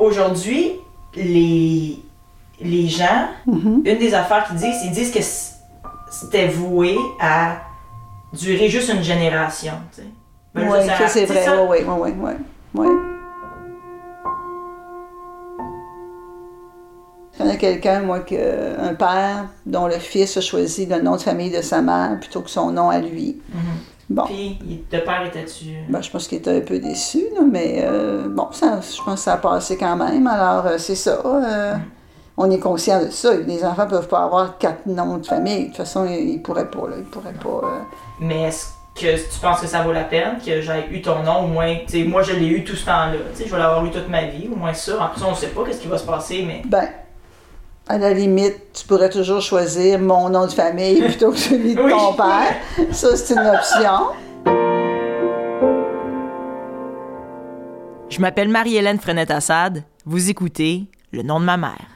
aujourd'hui, les, les gens, Mhm. une des affaires qu'ils disent, ils disent que c'était voué à durer juste une génération. tu sais. Ben, Oui, ça- c'est vrai. Oui, oui, oui, oui. oui. Je connais quelqu'un, moi, que, un père dont le fils a choisi le nom de famille de sa mère plutôt que son nom à lui. Mhm. Bon, Puis, le père était-tu. ben, je pense qu'il était un peu déçu, là, mais euh, bon, ça, je pense que ça a passé quand même. Alors, euh, c'est ça. euh, on est conscient de ça. Les enfants peuvent pas avoir quatre noms de famille. De toute façon, ils, ils pourraient pas. Là, ils pourraient pas. euh, Mais est-ce que tu penses que ça vaut la peine que j'aie eu ton nom, au moins, tu sais, moi je l'ai eu tout ce temps-là, tu sais, je vais l'avoir eu toute ma vie, au moins ça. En plus, on sait pas qu'est-ce qui va se passer, mais Ben, à la limite, tu pourrais toujours choisir mon nom de famille plutôt que celui de Oui. ton père. Ça, c'est une option. Je m'appelle Marie-Hélène Frenette-Assad. Vous écoutez Le nom de ma mère.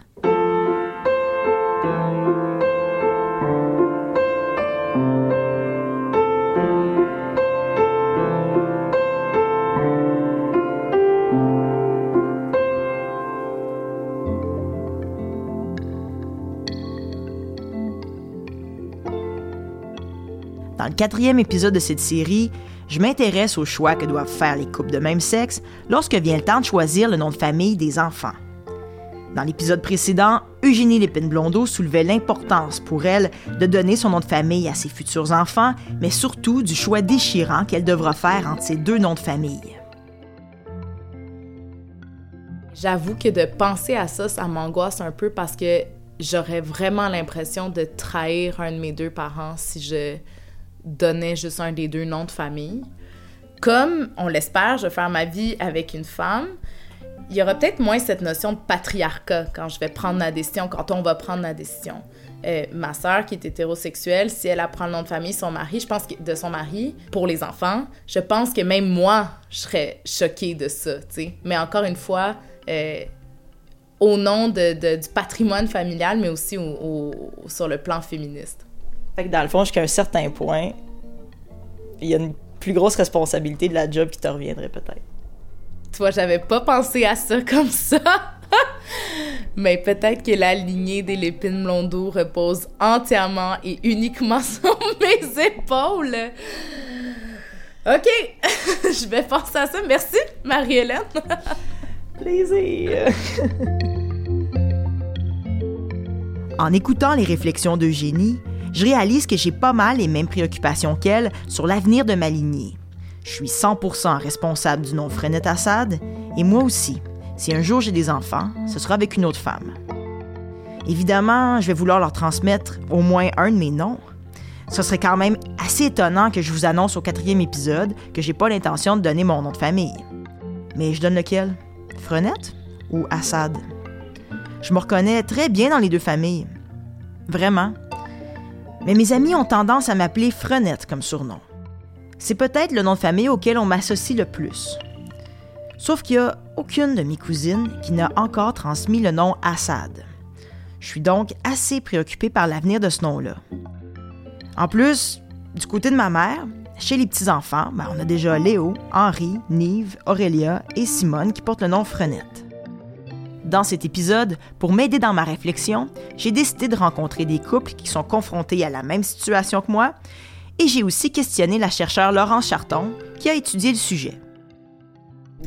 Quatrième épisode de cette série, je m'intéresse aux choix que doivent faire les couples de même sexe lorsque vient le temps de choisir le nom de famille des enfants. Dans l'épisode précédent, Eugénie Lépine-Blondeau soulevait l'importance pour elle de donner son nom de famille à ses futurs enfants, mais surtout du choix déchirant qu'elle devra faire entre ces deux noms de famille. J'avoue que de penser à ça, ça m'angoisse un peu parce que j'aurais vraiment l'impression de trahir un de mes deux parents si je donnais juste un des deux noms de famille. Comme, on l'espère, je vais faire ma vie avec une femme, il y aura peut-être moins cette notion de patriarcat quand je vais prendre la décision, quand on va prendre la décision. Euh, ma sœur, qui est hétérosexuelle, si elle apprend le nom de famille son mari, je pense que, de son mari pour les enfants, je pense que même moi, je serais choquée de ça. Mais encore une fois, euh, au nom du patrimoine familial, mais aussi au- au- sur le plan féministe. Fait que dans le fond, jusqu'à un certain point, il y a une plus grosse responsabilité de la job qui te reviendrait peut-être. Tu vois, j'avais pas pensé à ça comme ça. Mais peut-être que la lignée des Lépines Blondeau repose entièrement et uniquement sur mes épaules. OK, je vais penser à ça. Merci, Marie-Hélène. Plaisir! en écoutant les réflexions d'Eugénie, je réalise que j'ai pas mal les mêmes préoccupations qu'elle sur l'avenir de ma lignée. Je suis 100% responsable du nom Frenette Assad, et moi aussi. Si un jour j'ai des enfants, ce sera avec une autre femme. Évidemment, je vais vouloir leur transmettre au moins un de mes noms. Ce serait quand même assez étonnant que je vous annonce au quatrième épisode que j'ai pas l'intention de donner mon nom de famille. Mais je donne lequel? Frenette ou Assad? Je me reconnais très bien dans les deux familles. Vraiment. Mais mes amis ont tendance à m'appeler Frenette comme surnom. C'est peut-être le nom de famille auquel on m'associe le plus. Sauf qu'il n'y a aucune de mes cousines qui n'a encore transmis le nom Assad. Je suis donc assez préoccupée par l'avenir de ce nom-là. En plus, du côté de ma mère, chez les petits-enfants, ben, on a déjà Léo, Henri, Nive, Aurélia et Simone qui portent le nom Frenette. Dans cet épisode, pour m'aider dans ma réflexion, j'ai décidé de rencontrer des couples qui sont confrontés à la même situation que moi et j'ai aussi questionné la chercheure Laurence Charton qui a étudié le sujet.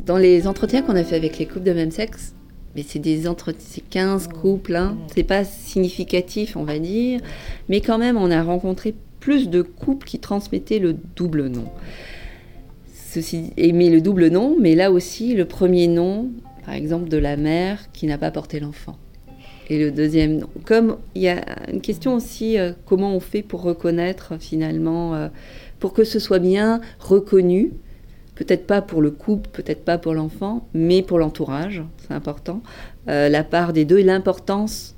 Dans les entretiens qu'on a fait avec les couples de même sexe, mais c'est des entretiens, c'est 15 couples, hein. c'est pas significatif, on va dire, mais quand même, on a rencontré plus de couples qui transmettaient le double nom. Ceci, mais le double nom, mais là aussi, le premier nom, par exemple, de la mère qui n'a pas porté l'enfant. Et le deuxième. Comme il y a une question aussi, euh, comment on fait pour reconnaître finalement, euh, pour que ce soit bien reconnu, peut-être pas pour le couple, peut-être pas pour l'enfant, mais pour l'entourage, c'est important, euh, la part des deux et l'importance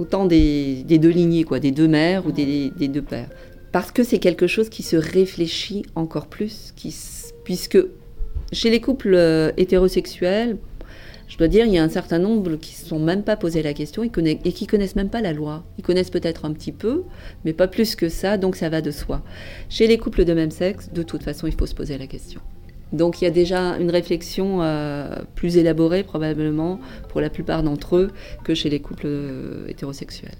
autant des, des deux lignées, quoi, des deux mères ou des, des deux pères. Parce que c'est quelque chose qui se réfléchit encore plus, qui, puisque chez les couples hétérosexuels, je dois dire, il y a un certain nombre qui ne se sont même pas posé la question et, et qui connaissent même pas la loi. Ils connaissent peut-être un petit peu, mais pas plus que ça, donc ça va de soi. Chez les couples de même sexe, de toute façon, il faut se poser la question. Donc il y a déjà une réflexion euh, plus élaborée probablement pour la plupart d'entre eux que chez les couples euh, hétérosexuels.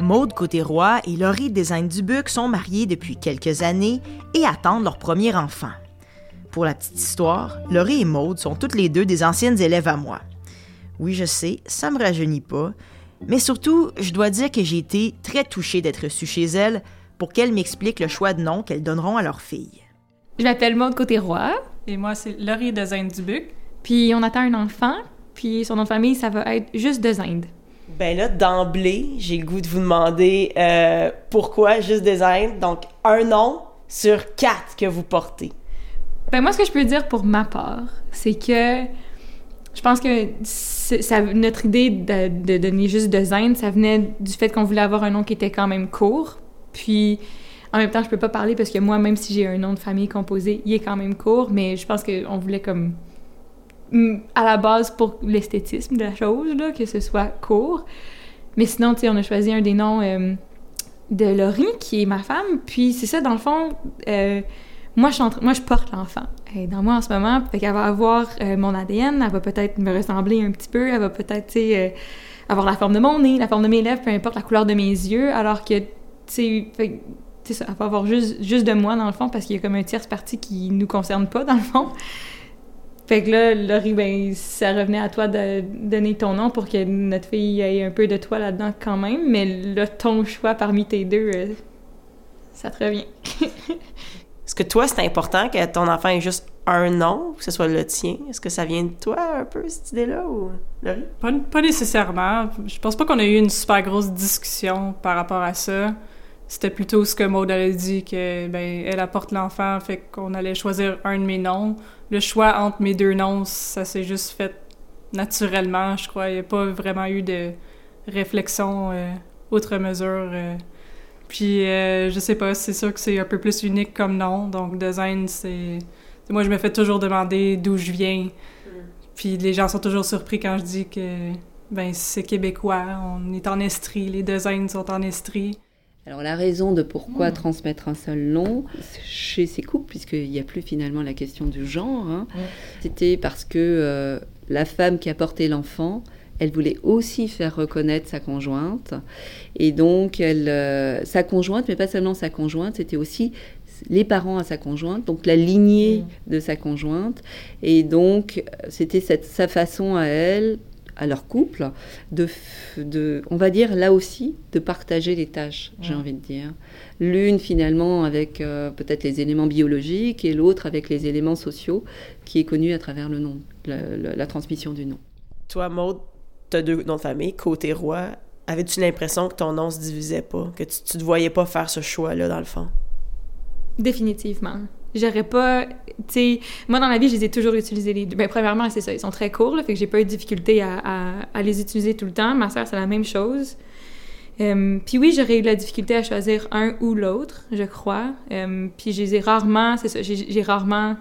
Maude Côté-Roi et Laurie Design-Dubuc sont mariés depuis quelques années et attendent leur premier enfant. Pour la petite histoire, Laurie et Maude sont toutes les deux des anciennes élèves à moi. Oui, je sais, ça me rajeunit pas, mais surtout, je dois dire que j'ai été très touchée d'être reçue chez elles pour qu'elles m'expliquent le choix de nom qu'elles donneront à leur fille. Je m'appelle Maude Côté-Roi, Et moi, c'est Laurie de Dubuc. puis on attend un enfant, puis son nom de famille, ça va être juste de Zinde. Ben là, d'emblée, j'ai le goût de vous demander euh, pourquoi juste design. Donc, un nom sur quatre que vous portez. Ben moi, ce que je peux dire pour ma part, c'est que je pense que ça, notre idée de, de donner juste de Zinde, ça venait du fait qu'on voulait avoir un nom qui était quand même court. Puis, en même temps, je peux pas parler parce que moi, même si j'ai un nom de famille composé, il est quand même court, mais je pense qu'on voulait comme mm, à la base pour l'esthétisme de la chose, là, que ce soit court. Mais sinon, tu on a choisi un des noms euh, de Laurie, qui est ma femme. Puis c'est ça, dans le fond, euh, moi, je, porte l'enfant. Dans moi en ce moment, fait qu'elle va avoir euh, mon ADN, elle va peut-être me ressembler un petit peu, elle va peut-être, euh, avoir la forme de mon nez, la forme de mes lèvres, peu importe la couleur de mes yeux, alors que, tu sais, elle va avoir juste, juste de moi, dans le fond, parce qu'il y a comme un tierce parti qui nous concerne pas, dans le fond. Fait que là, Laurie, ben, ça revenait à toi de donner ton nom pour que notre fille ait un peu de toi là-dedans quand même, mais là, ton choix parmi tes deux, euh, ça te revient. Est-ce que toi, c'est important que ton enfant ait juste un nom, que ce soit le tien? Est-ce que ça vient de toi un peu, cette idée-là, ou? Pas, pas nécessairement. Je pense pas qu'on a eu une super grosse discussion par rapport à ça. C'était plutôt ce que Maud a dit, que ben elle apporte l'enfant, fait qu'on allait choisir un de mes noms. Le choix entre mes deux noms, ça s'est juste fait naturellement, je crois. Il n'y a pas vraiment eu de réflexion euh, outre mesure. euh. Puis, euh, je sais pas, c'est sûr que c'est un peu plus unique comme nom. Donc, design, c'est... Moi, je me fais toujours demander d'où je viens. Puis les gens sont toujours surpris quand je dis que ben c'est québécois, on est en Estrie, les designs sont en Estrie. Alors la raison de pourquoi transmettre un seul nom chez ces couples, puisqu'il n'y a plus finalement la question du genre, hein, c'était parce que euh, la femme qui a porté l'enfant, elle voulait aussi faire reconnaître sa conjointe. Et donc, elle, euh, sa conjointe, mais pas seulement sa conjointe, c'était aussi les parents à sa conjointe, donc la lignée de sa conjointe. Et donc, c'était cette- sa façon à elle, à leur couple, de, de, on va dire là aussi, de partager les tâches, j'ai envie de dire. L'une finalement avec euh, peut-être les éléments biologiques et l'autre avec les éléments sociaux qui est connu à travers le nom, la, la- la transmission du nom. Toi, Maud, t'as deux noms de famille, côté roi. Avais-tu l'impression que ton nom se divisait pas, que tu, tu te voyais pas faire ce choix-là, dans le fond? Définitivement. J'aurais pas. Tu sais, moi, dans la vie, je les ai toujours utilisés les deux. Ben, premièrement, c'est ça, ils sont très courts, là, fait que j'ai pas eu de difficulté à, les utiliser tout le temps. Ma sœur, c'est la même chose. Euh, puis oui, j'aurais eu la difficulté à choisir un ou l'autre, je crois. Euh, puis je les ai rarement, c'est ça, j'ai rarement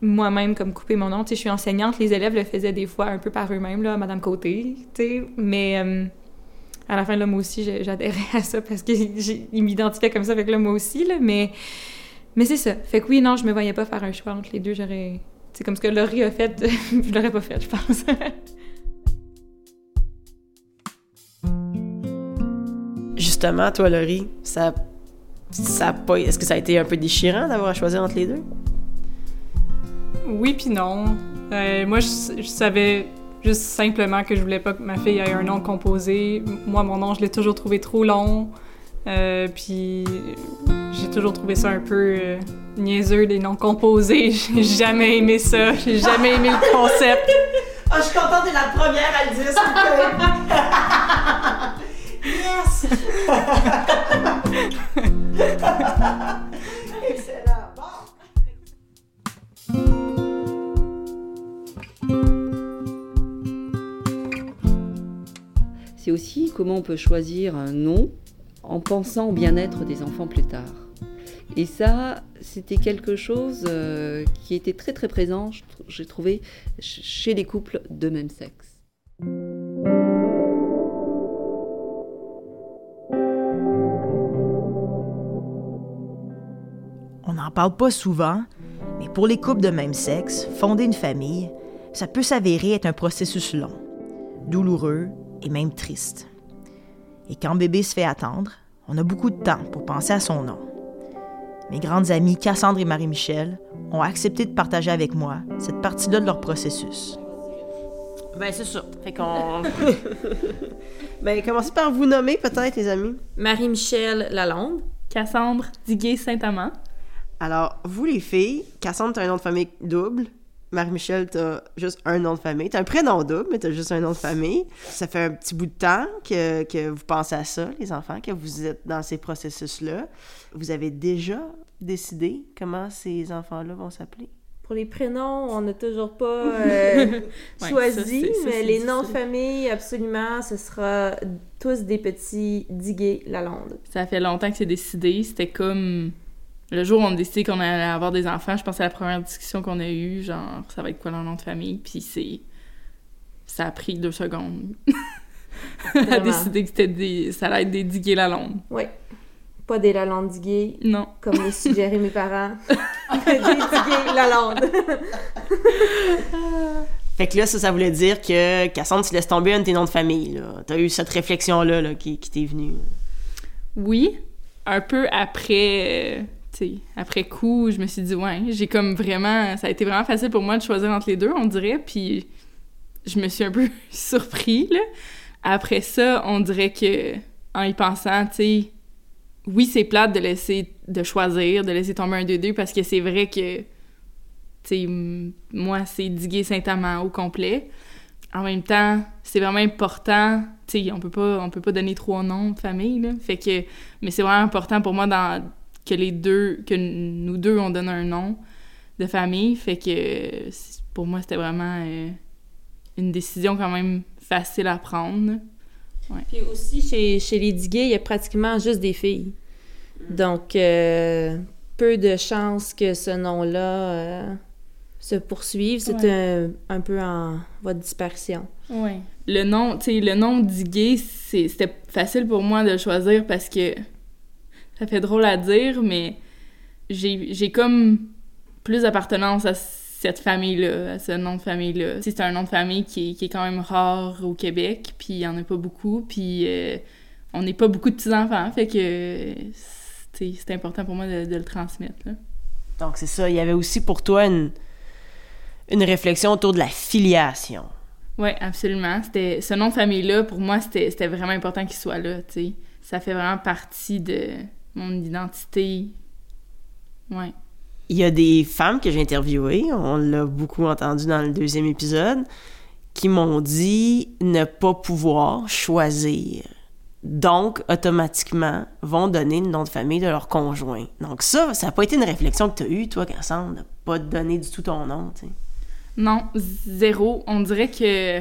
moi-même comme coupé mon nom. Tu sais, je suis enseignante, les élèves le faisaient des fois un peu par eux-mêmes, là, Madame Côté, tu sais. Mais euh, à la fin, là, moi aussi, j'adhérais à ça parce qu'ils m'identifiaient comme ça, que là, moi aussi, là, mais... Mais c'est ça. Fait que oui, non, je me voyais pas faire un choix entre les deux. J'aurais. C'est comme ce que Laurie a fait, je l'aurais pas fait, je pense. Justement, toi, Laurie, ça, ça est-ce que ça a été un peu déchirant d'avoir à choisir entre les deux? Oui puis non. Euh, moi, je, je savais juste simplement que je voulais pas que ma fille ait un nom composé. Moi, mon nom, je l'ai toujours trouvé trop long. Euh, puis j'ai toujours trouvé ça un peu euh, niaiseux, des noms composés. J'ai jamais aimé ça. J'ai jamais aimé le concept. Ah, je suis contente de la première à le dire, yes! comment on peut choisir un nom en pensant au bien-être des enfants plus tard. Et ça, c'était quelque chose euh, qui était très très présent, j'ai trouvé, ch- chez les couples de même sexe. On n'en parle pas souvent, mais pour les couples de même sexe, fonder une famille, ça peut s'avérer être un processus long, douloureux et même triste. Et quand bébé se fait attendre, on a beaucoup de temps pour penser à son nom. Mes grandes amies Cassandre et Marie-Michel ont accepté de partager avec moi cette partie-là de leur processus. Ben, c'est ça. Fait qu'on. ben, commencez par vous nommer, peut-être, les amis. Marie-Michel Lalonde. Cassandre Diguet-Saint-Amand. Alors, vous, les filles, Cassandre, t'as un nom de famille double. Marie-Michel, t'as juste un nom de famille. T'as un prénom double, mais t'as juste un nom de famille. Ça fait un petit bout de temps que, que vous pensez à ça, les enfants, que vous êtes dans ces processus-là. Vous avez déjà décidé comment ces enfants-là vont s'appeler? Pour les prénoms, on n'a toujours pas euh, Ouais, choisi, ça, c'est- ça, mais les noms de famille, absolument, ce sera tous des petits Diguet Lalonde. Ça fait longtemps que c'est décidé. C'était comme le jour où on a décidé qu'on allait avoir des enfants. Je pense à la première discussion qu'on a eue, genre ça va être quoi leur nom de famille? Puis c'est ça a pris deux secondes à décider que c'était des ça allait être des diguets la longue. Oui. Pas des Lalonde Diguet, Non. comme les suggéraient mes parents. des Diguet Lalonde. Fait que là, ça, ça voulait dire que Cassandre, tu laisses tomber un de tes noms de famille, là. T'as eu cette réflexion-là, là, qui, qui t'est venue. Oui, un peu après, après coup, je me suis dit, ouais, j'ai comme vraiment, ça a été vraiment facile pour moi de choisir entre les deux, on dirait, puis je me suis un peu surpris, là. Après ça, on dirait que, en y pensant, tu sais, oui, c'est plate de laisser, de choisir, de laisser tomber un des deux, parce que c'est vrai que, tu sais, moi, c'est Diguet Saint-Amand au complet. En même temps, c'est vraiment important. Tu sais, on peut pas, on peut pas donner trois noms de famille, là. Fait que, mais c'est vraiment important pour moi dans, que les deux, que nous deux, on donne un nom de famille. Fait que, pour moi, c'était vraiment euh, une décision quand même facile à prendre. Puis aussi, chez, chez les Diguet, il y a pratiquement juste des filles. Donc, euh, peu de chances que ce nom-là euh, se poursuive. C'est un, un peu en voie de disparition. Ouais. Le nom, tu sais, le nom d'Igué, c'est- c'était facile pour moi de le choisir parce que ça fait drôle à dire, mais j'ai comme plus d'appartenance à cette famille-là, à ce nom de famille-là. C'est un nom de famille qui est, qui est quand même rare au Québec, puis il y en a pas beaucoup, puis euh, on n'est pas beaucoup de petits-enfants, fait que c'est important pour moi de, de le transmettre. Là. Donc, c'est ça. Il y avait aussi pour toi une, une réflexion autour de la filiation. Oui, absolument. C'était ce nom de famille-là, pour moi, c'était c'était vraiment important qu'il soit là, tu sais. Ça fait vraiment partie de mon identité. Ouais. Il y a des femmes que j'ai interviewées, on l'a beaucoup entendu dans le deuxième épisode, qui m'ont dit ne pas pouvoir choisir. Donc, automatiquement, vont donner le nom de famille de leur conjoint. Donc ça, ça n'a pas été une réflexion que tu as eue, toi, Cassandre, de pas te donner du tout ton nom, tu sais. Non, zéro. On dirait que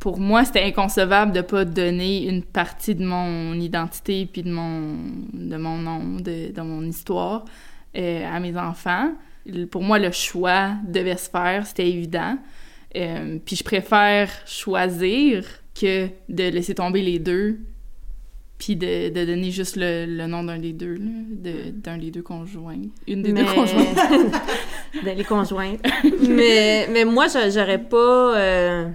pour moi, c'était inconcevable de pas donner une partie de mon identité puis de mon, de mon nom, de, de mon histoire euh, à mes enfants. Pour moi, le choix devait se faire, c'était évident. Euh, puis je préfère choisir que de laisser tomber les deux puis de, de donner juste le, le nom d'un des deux, de- d'un des deux conjoints. Une des deux conjoints. de les conjointes. mais, mais moi, j'aurais pas... euh,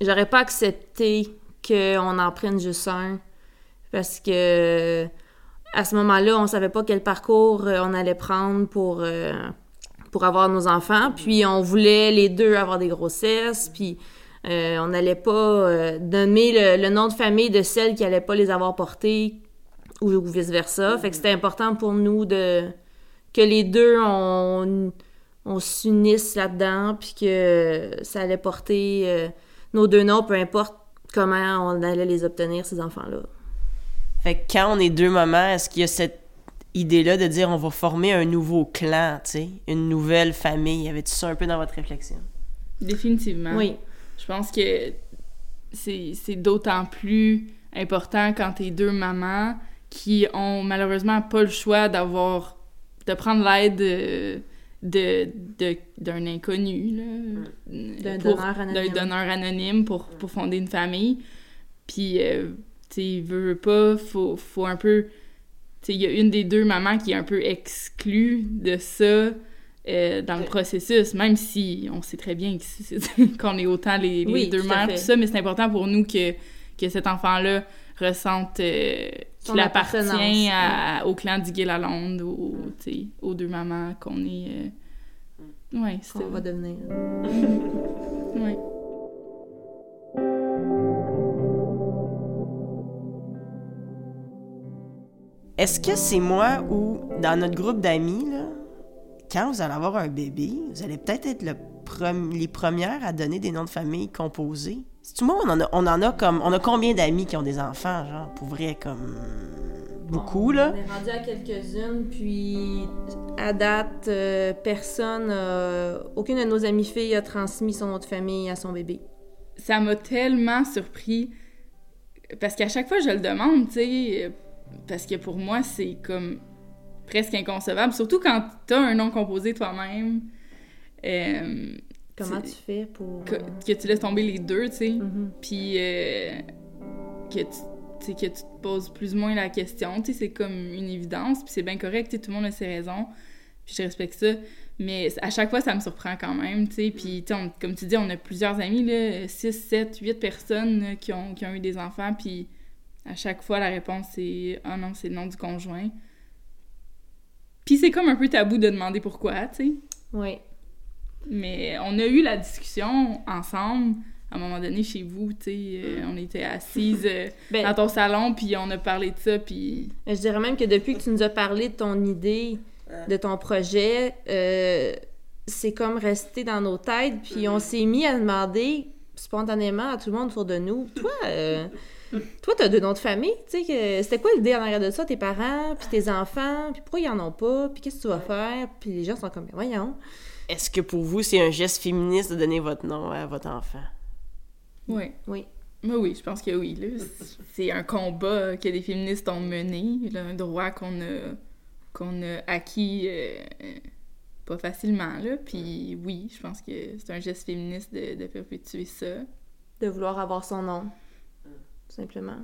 j'aurais pas accepté qu'on en prenne juste un. Parce que... À ce moment-là, on savait pas quel parcours euh, on allait prendre pour... euh, pour avoir nos enfants, puis on voulait les deux avoir des grossesses, puis euh, on n'allait pas donner le, le nom de famille de celle qui allait pas les avoir portés ou, ou vice-versa. Fait que c'était important pour nous de que les deux, on, on s'unisse là-dedans, puis que ça allait porter nos deux noms, peu importe comment on allait les obtenir, ces enfants-là. Fait que quand on est deux mamans, est-ce qu'il y a cette idée-là de dire on va former un nouveau clan, tu sais, une nouvelle famille? Y avait-tu ça un peu dans votre réflexion? Définitivement. Oui. Je pense que c'est c'est d'autant plus important quand t'es deux mamans qui ont malheureusement pas le choix d'avoir de prendre l'aide de de- de- d'un inconnu là, D'un pour- donneur anonyme. d'un donneur anonyme pour, pour fonder une famille. Puis euh, tu sais veut, veut pas faut, faut un peu tu il y a une des deux mamans qui est un peu exclue de ça euh, dans le processus, même si on sait très bien qu'on est autant les, les deux mères, tout ça, mais c'est important pour nous que, que cet enfant-là ressente euh, qu'il appartient à, au clan d'Igué-Lalonde, ou, aux deux mamans qu'on est... Euh... Ouais, On va devenir. ouais. Est-ce que c'est moi ou dans notre groupe d'amis, là, quand vous allez avoir un bébé, vous allez peut-être être, le les premières à donner des noms de famille composés? C'est tout moi, on en a, on en a comme. On a combien d'amis qui ont des enfants, genre, pour vrai, comme. Beaucoup, là? On est rendu à quelques-unes, puis à date, euh, personne, euh, aucune de nos amies filles a transmis son nom de famille à son bébé. Ça m'a tellement surpris, parce qu'à chaque fois, je le demande, tu sais, parce que pour moi, c'est comme presque inconcevable, surtout quand t'as un nom composé toi-même. Euh, Comment tu fais pour... Que, tu laisses tomber les deux, tu sais. Mm-hmm. Puis euh, que, tu, que tu te poses plus ou moins la question, tu sais, c'est comme une évidence, puis c'est bien correct, tout le monde a ses raisons, puis je respecte ça. Mais à chaque fois, ça me surprend quand même, tu sais. Puis, comme tu dis, on a plusieurs amis, là, 6, 7, 8 personnes qui, ont, qui ont eu des enfants, puis à chaque fois, la réponse c'est « Ah non, c'est le nom du conjoint ». Puis c'est comme un peu tabou de demander pourquoi, tu sais. Oui. Mais on a eu la discussion ensemble à un moment donné chez vous, tu sais, euh, on était assises euh, ben dans ton salon, puis on a parlé de ça, puis... Je dirais même que depuis que tu nous as parlé de ton idée, de ton projet, euh, c'est comme resté dans nos têtes, puis on s'est mis à demander spontanément à tout le monde autour de nous, toi, toi, t'as deux noms de famille, tu sais, c'était quoi l'idée en arrière de ça, tes parents, puis tes enfants, puis pourquoi ils en ont pas, puis qu'est-ce que tu vas faire, puis les gens sont comme, voyons. Est-ce que pour vous, c'est un geste féministe de donner votre nom à votre enfant? Oui. Oui. Mais oui, je pense que oui. C'est un combat que les féministes ont mené, un droit qu'on a, qu'on a acquis euh, pas facilement. Là. Puis oui, je pense que c'est un geste féministe de, de perpétuer ça. De vouloir avoir son nom simplement.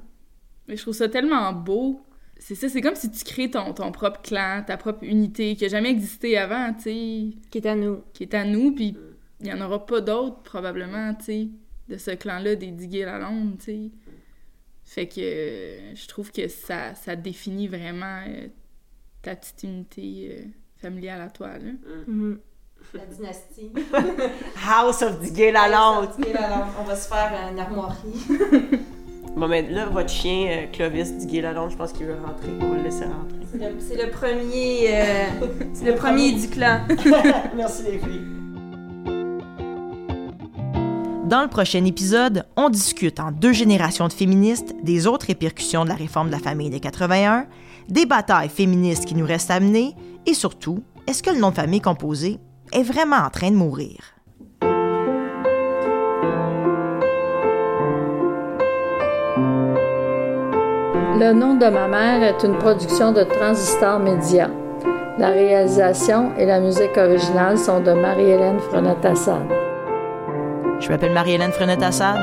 Mais je trouve ça tellement beau. C'est ça, c'est comme si tu crées ton, ton propre clan, ta propre unité qui a jamais existé avant, tu sais. Qui est à nous. Qui est à nous, puis il y en aura pas d'autres, probablement, tu sais, de ce clan-là des la Londe, tu sais. Fait que je trouve que ça, ça définit vraiment euh, ta petite unité euh, familiale à toi, là. Mm-hmm. La dynastie. House of Diguer la Londe. On va se faire une armoirie. Bon, mais là, votre chien, euh, Clovis Diguet-Lalonde, je pense qu'il veut rentrer. On va le laisser rentrer. C'est le, premier, euh, c'est le premier du clan. Merci les filles. Dans le prochain épisode, on discute en deux générations de féministes des autres répercussions de la réforme de la famille de 81, des batailles féministes qui nous restent à mener et surtout, est-ce que le nom de famille composé est vraiment en train de mourir? Le nom de ma mère est une production de Transistor Média. La réalisation et la musique originale sont de Marie-Hélène Frenette-Assad. Je m'appelle Marie-Hélène Frenette-Assad.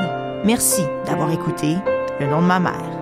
Merci d'avoir écouté Le nom de ma mère.